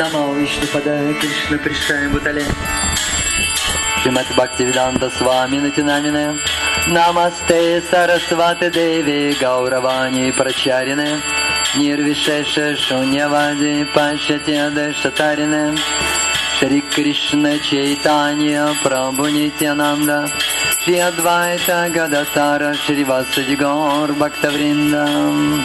नमो विष्णुपदाय कृष्णपृष्ठाय भूतले Шримат Бхактивиданта Свами Натинамине. Намасте Сарасвати Деви Гауравани Прачарине. Нирвишеша Шуньявади Пашатьяда Шатарине. Шри Кришна Чайтанья Прабhu Нитянанда. Шри Адвайта Гадатара Шри Васади Гор Бхактавриндам.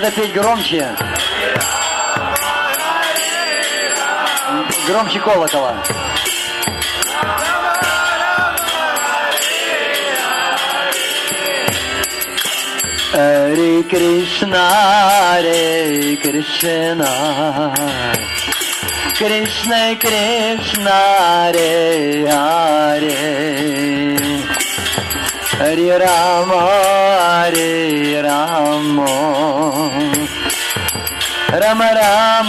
Надо петь громче. Громче колокола. Hare Krishna, Hare Krishna, Krishna Krishna, Hare Hare. Hare Rama, Hare Ram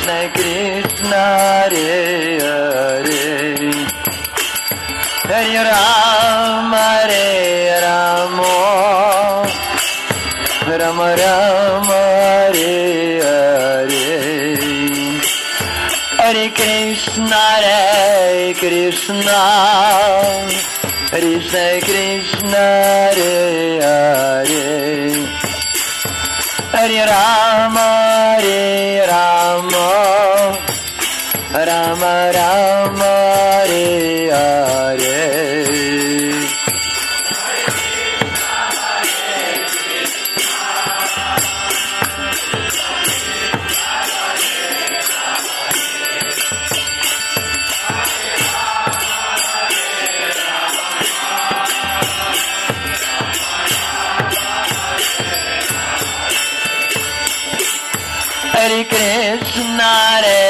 Krishna Krishna Hare Hare Hare Ram Hare Ram Rama Rama Hare Hare Hare Krishna Hare Krishna Krishna Krishna Hare Hare Hare Rama Hare Ram Ram Hare Hare Hare Krishna Hare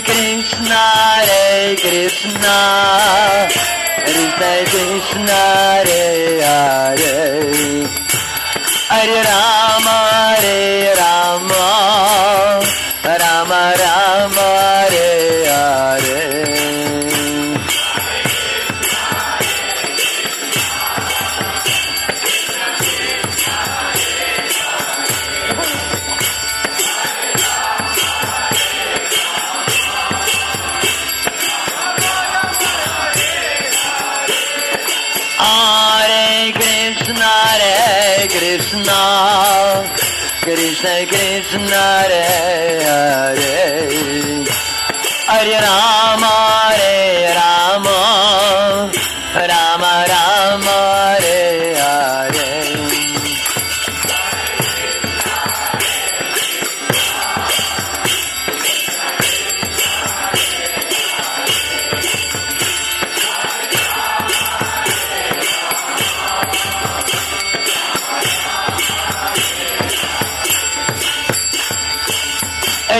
Krishna, Hare Krishna, Krishna Krishna, Hare Hare, Hare Rama, Hare Rama, Krishna कृष्णरे हरे। हरे Ramre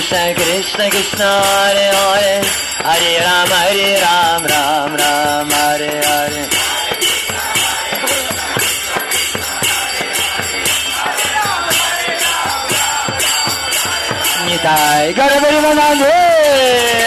Krishna, Krishna Krishna, Hare Hare, Hare Ram, Hare Ram, Ram Ram, Hare Hare. Nitai Garavarivanande